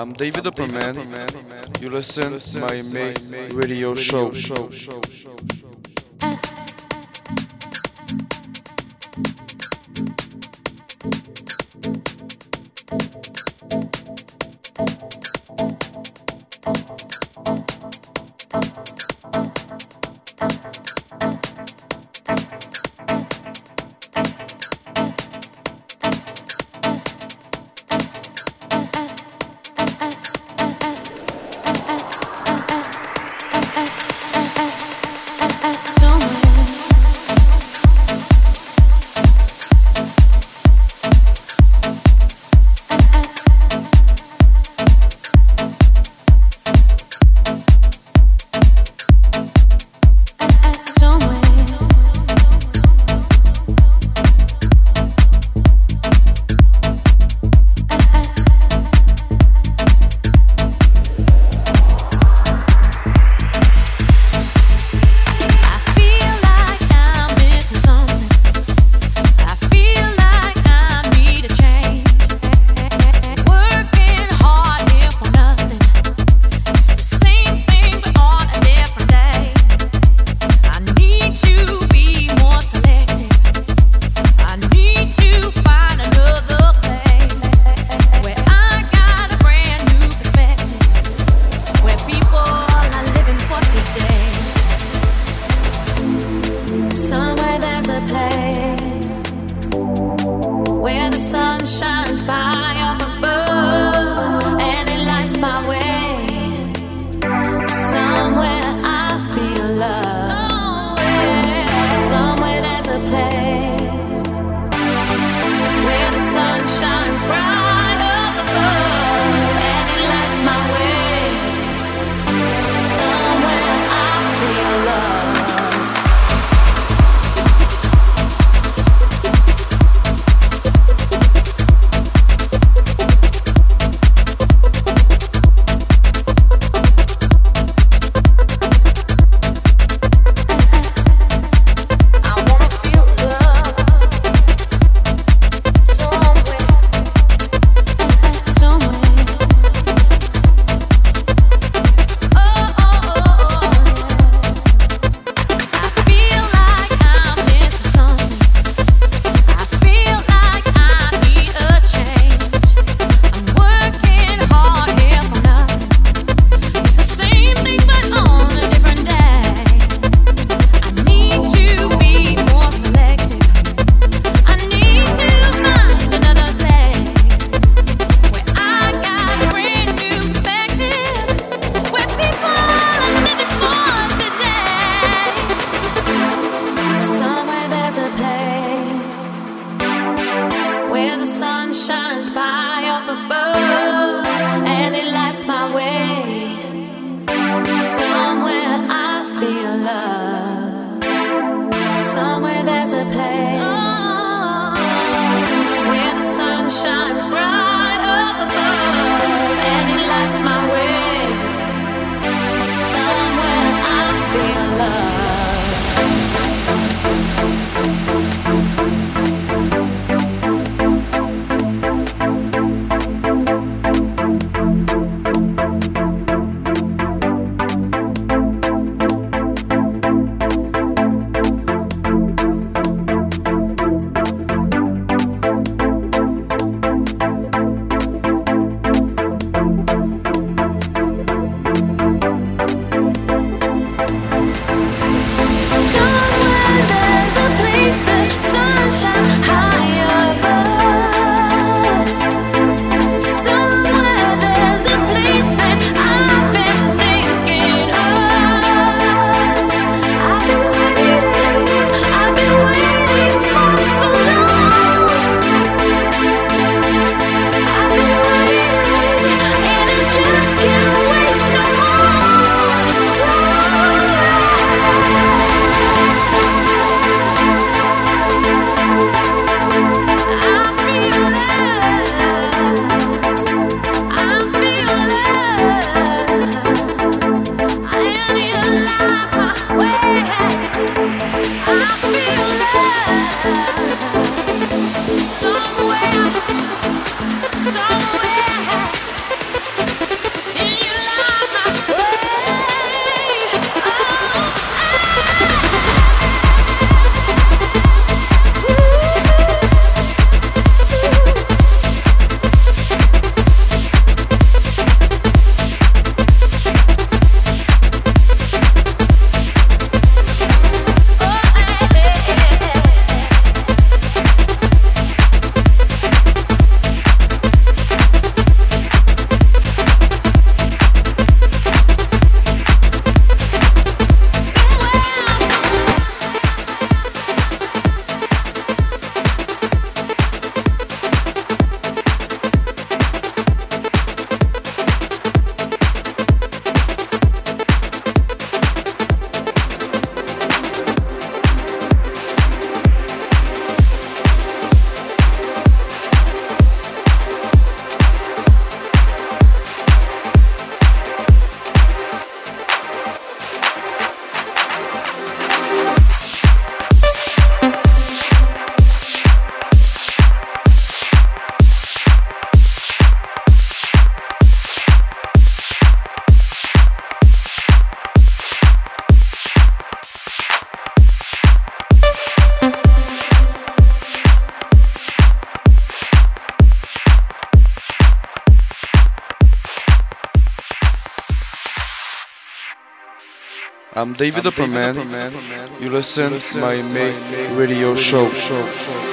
I'm David Hopperman. You listen my main radio show. I'm David Hopperman. You listen to my May radio show. it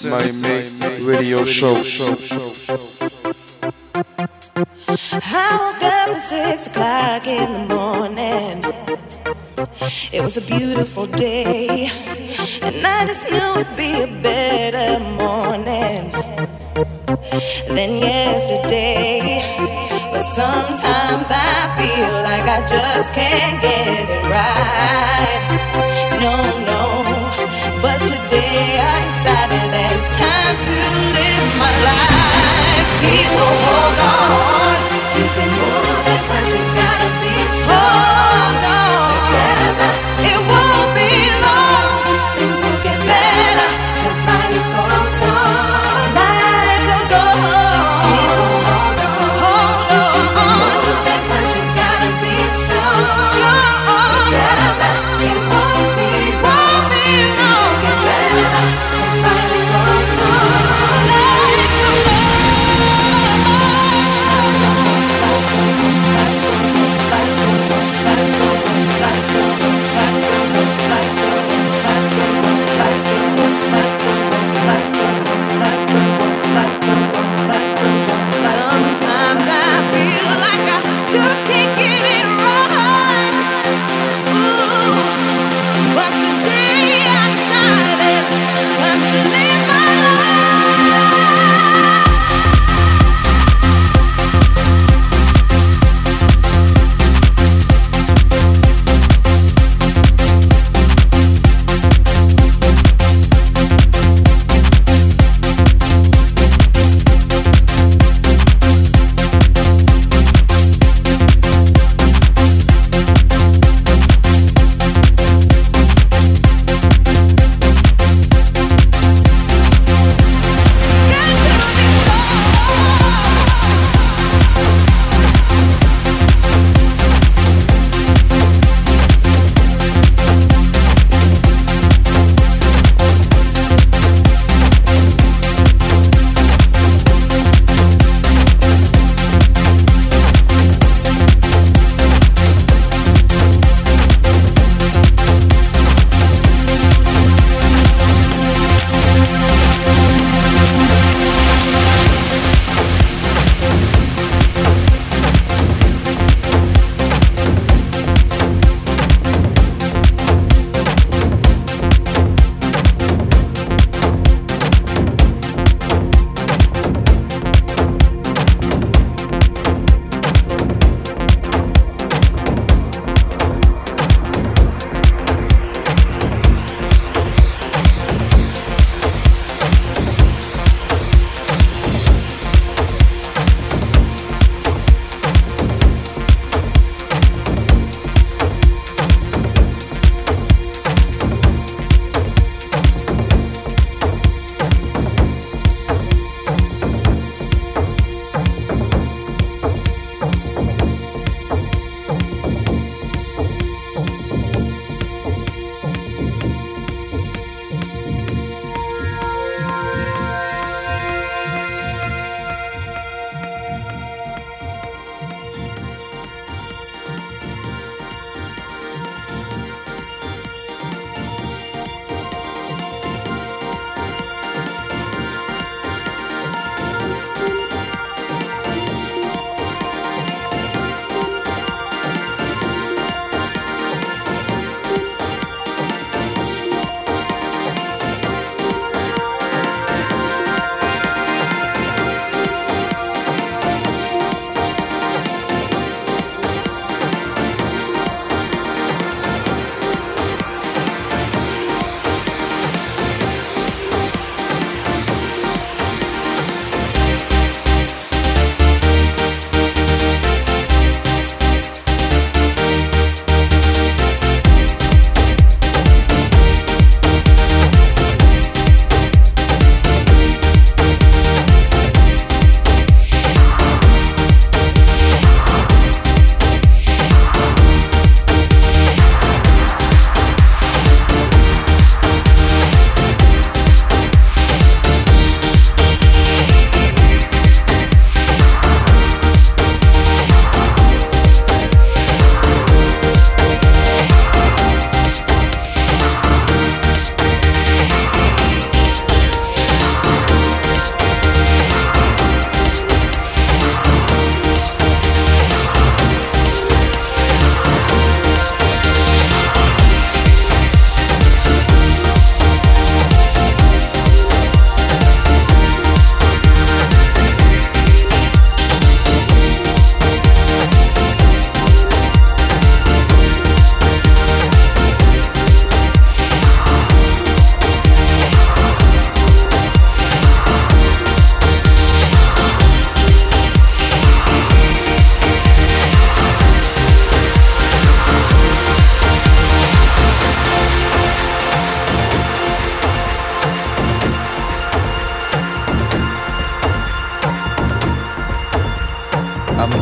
my main radio show. I woke up at six o'clock in the morning. It was a beautiful day, and I just knew it'd be a better morning than yesterday. But sometimes I feel like I just can't get it right. To live my life. People, hold on.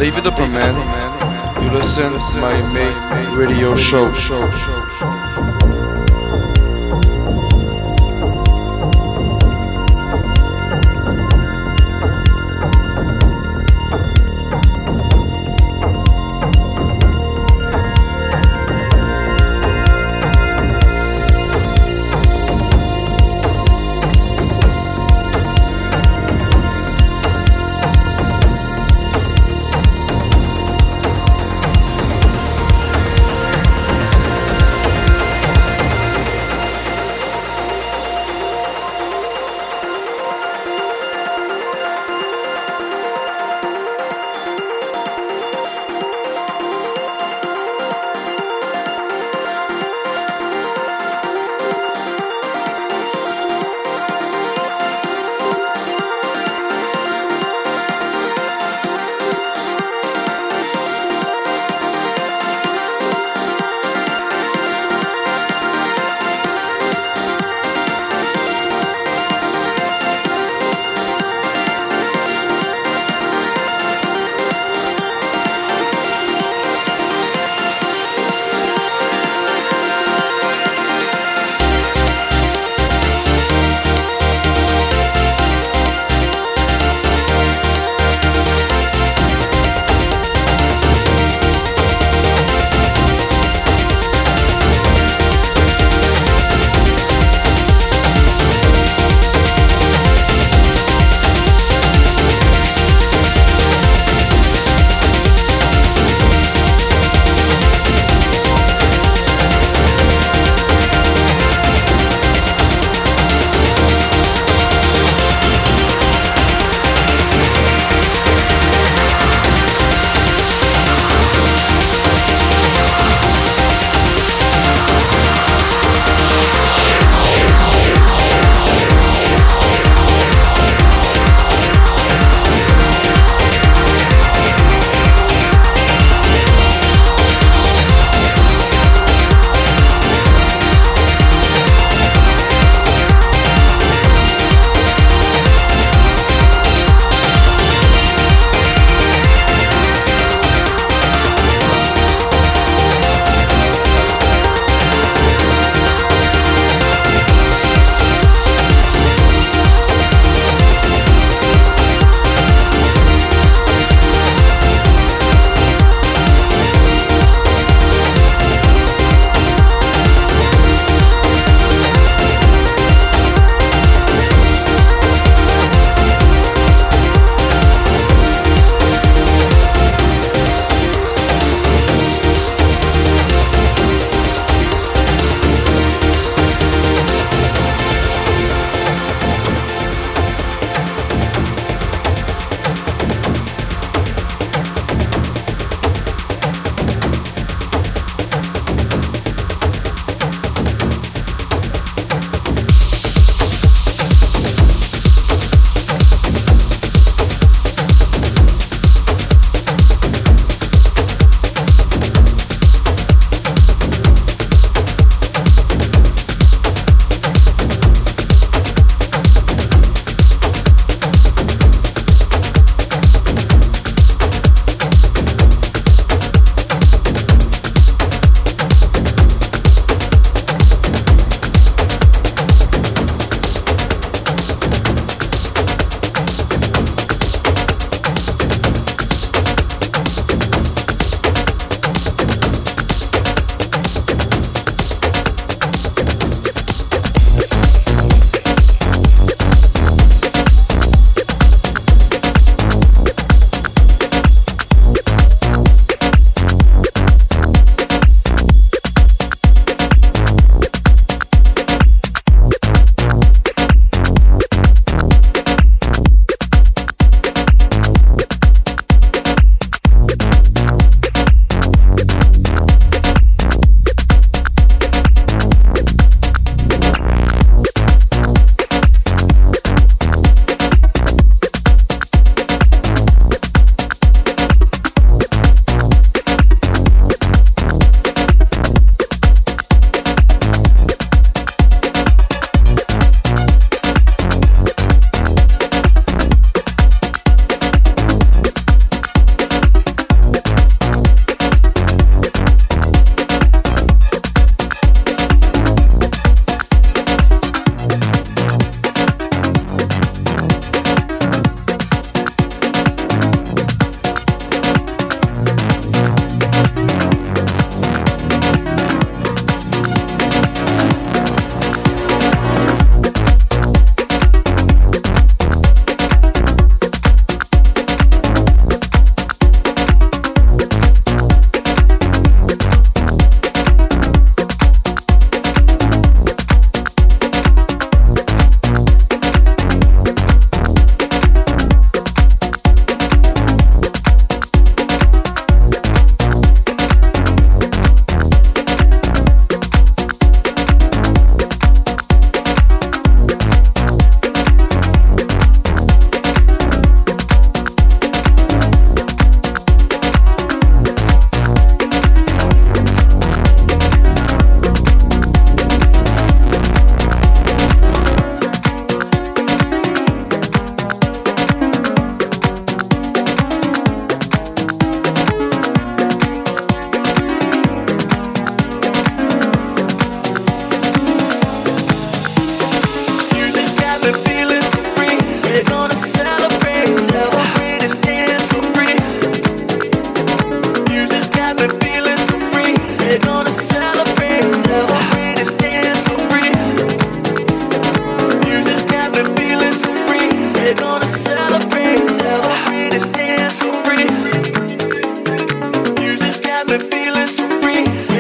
David Hopperman. You listen to my May radio show.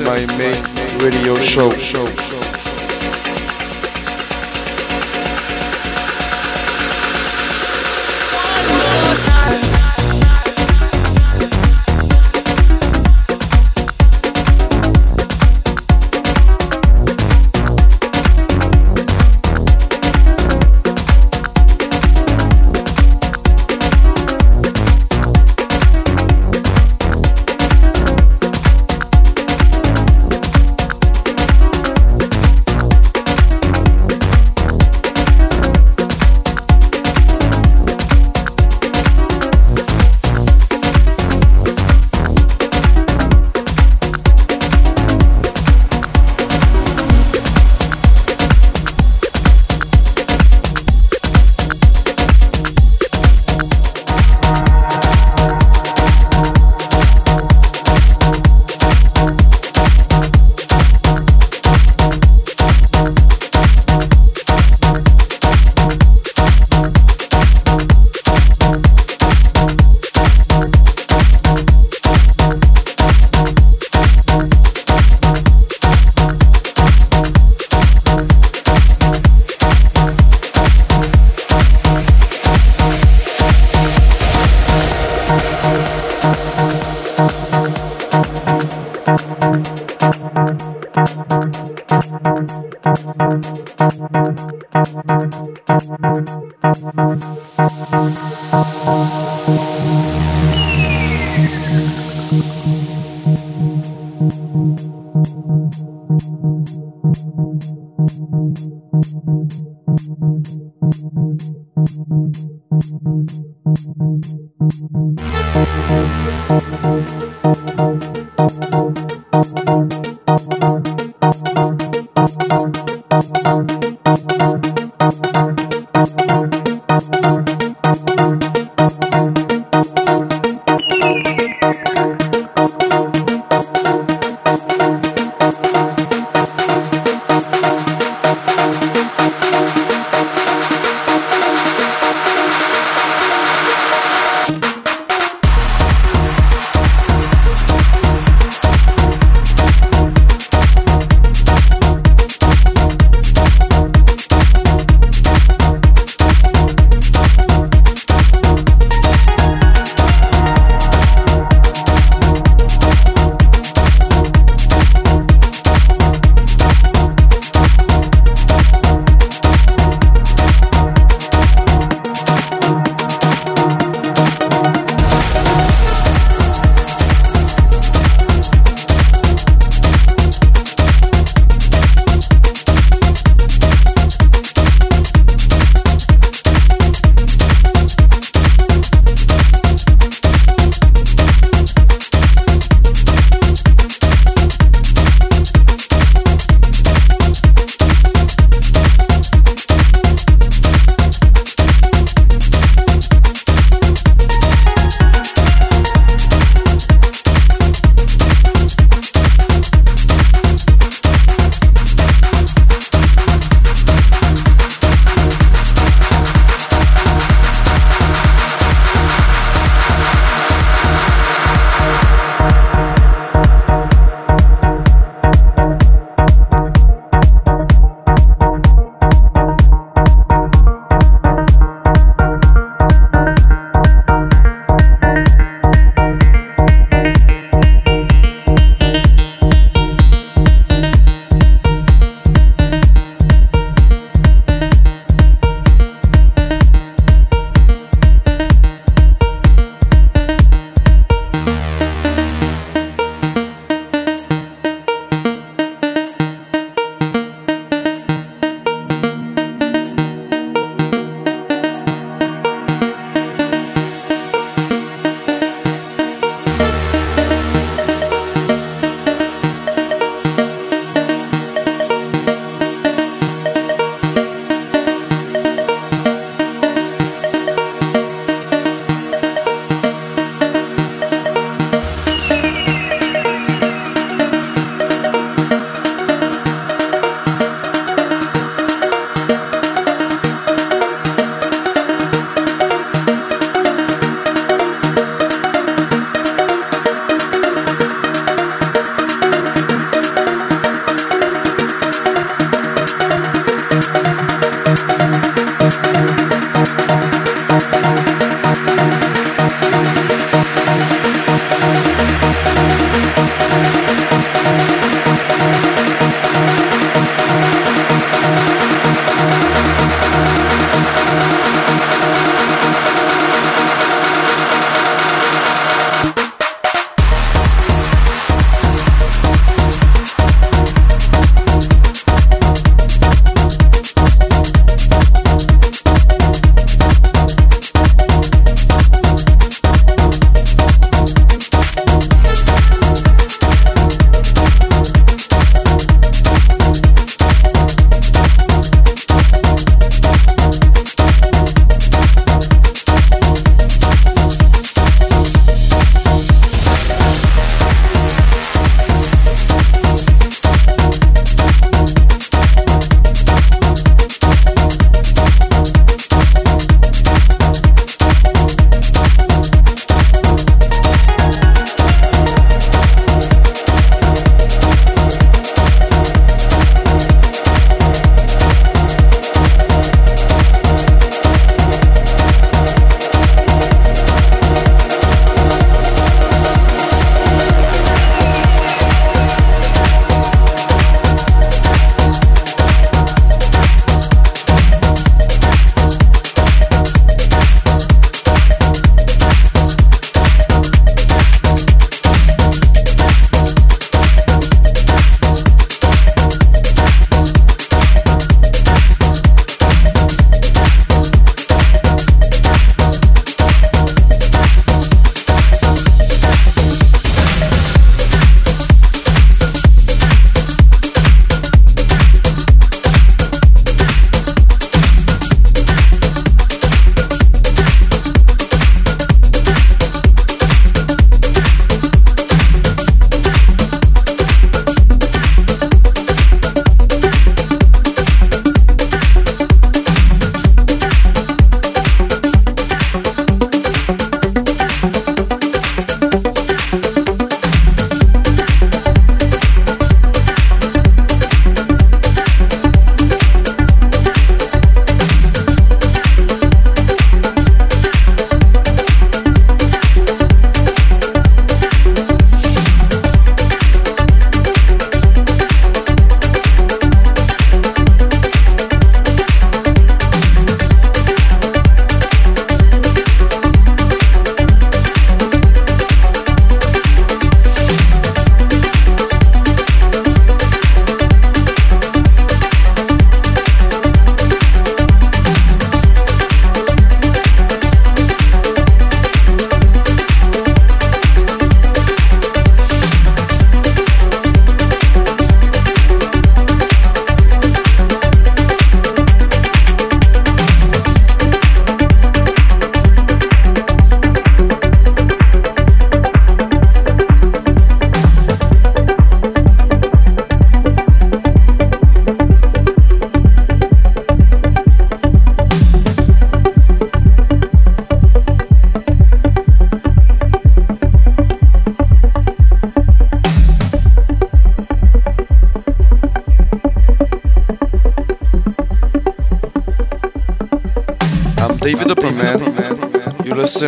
my main radio show. show.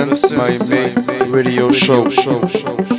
Listen my main radio show. High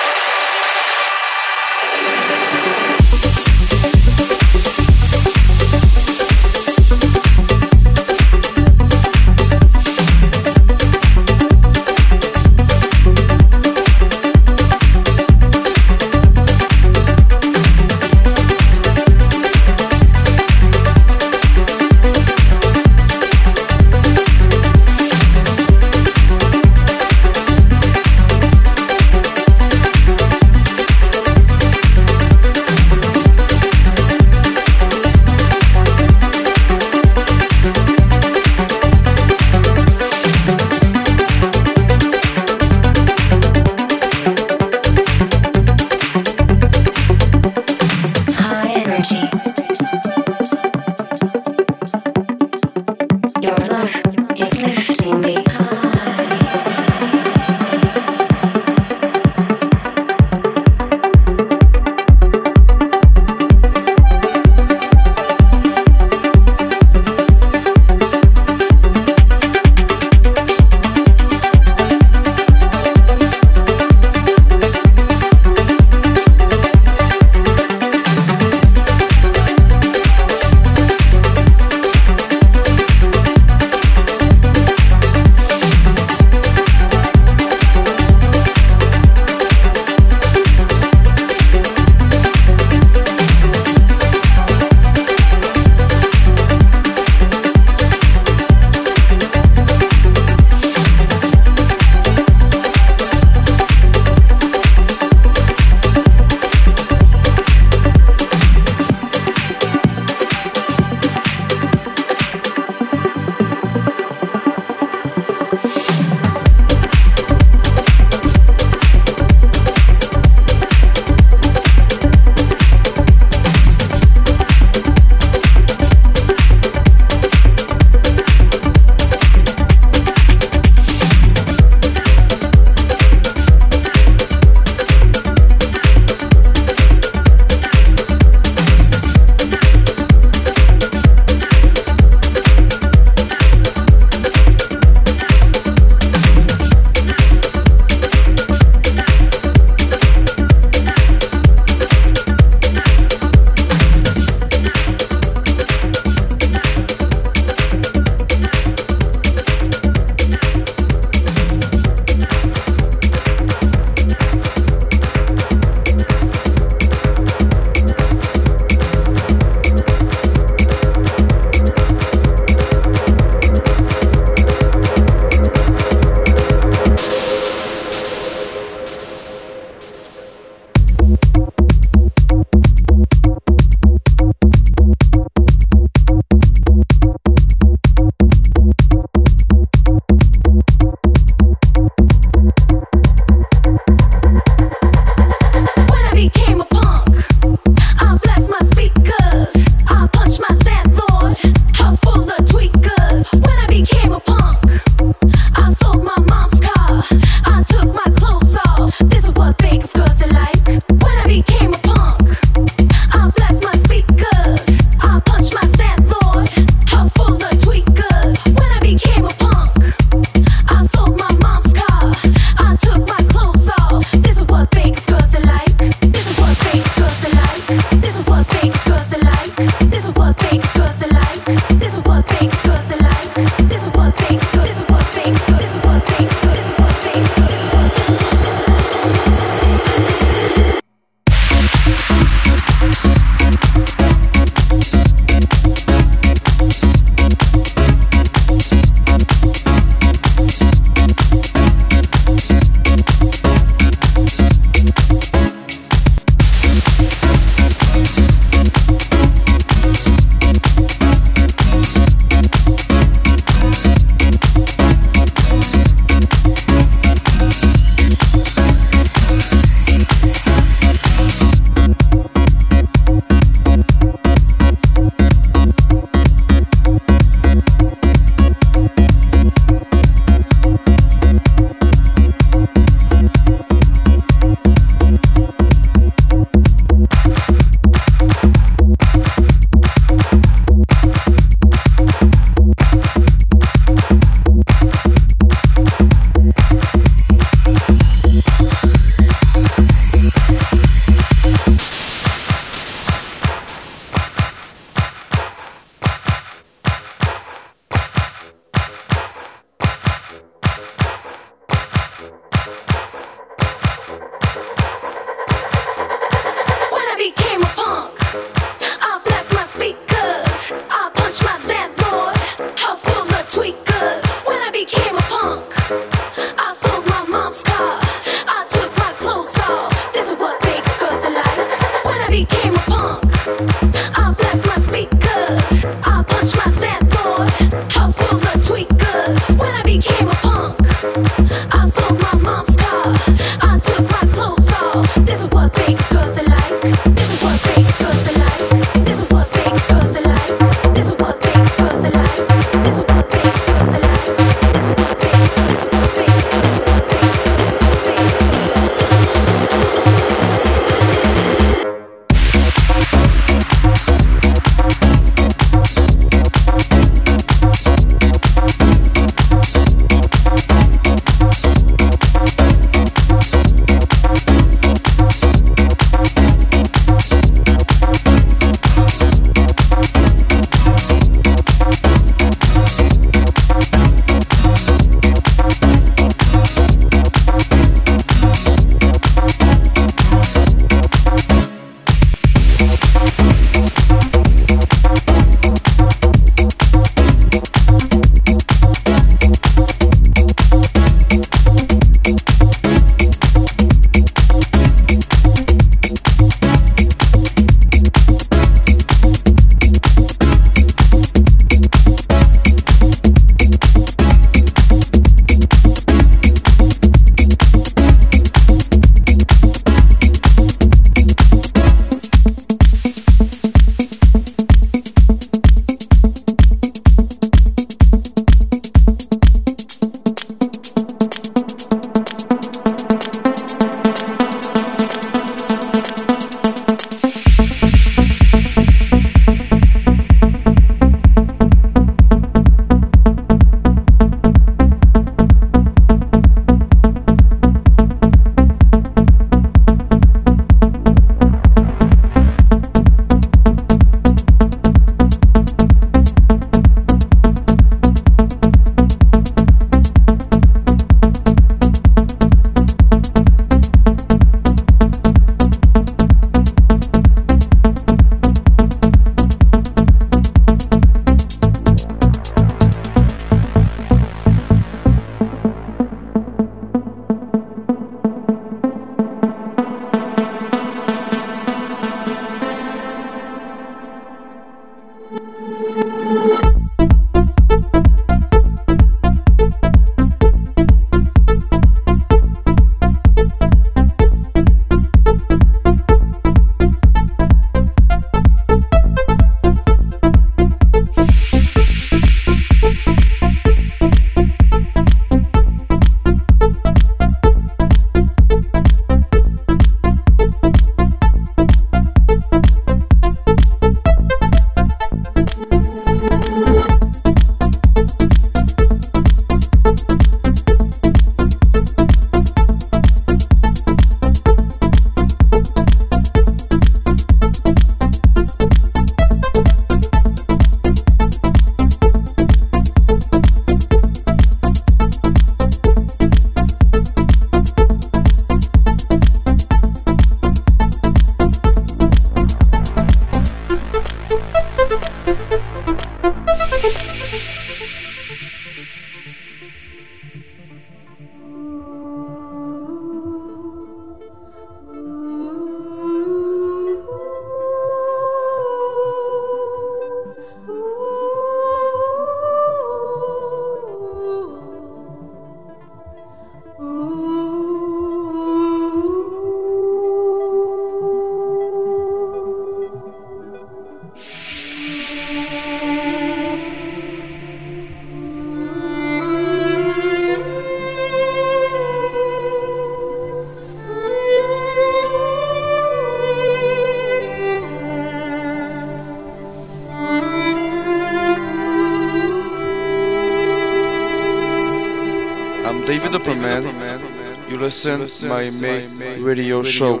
listen my May radio show.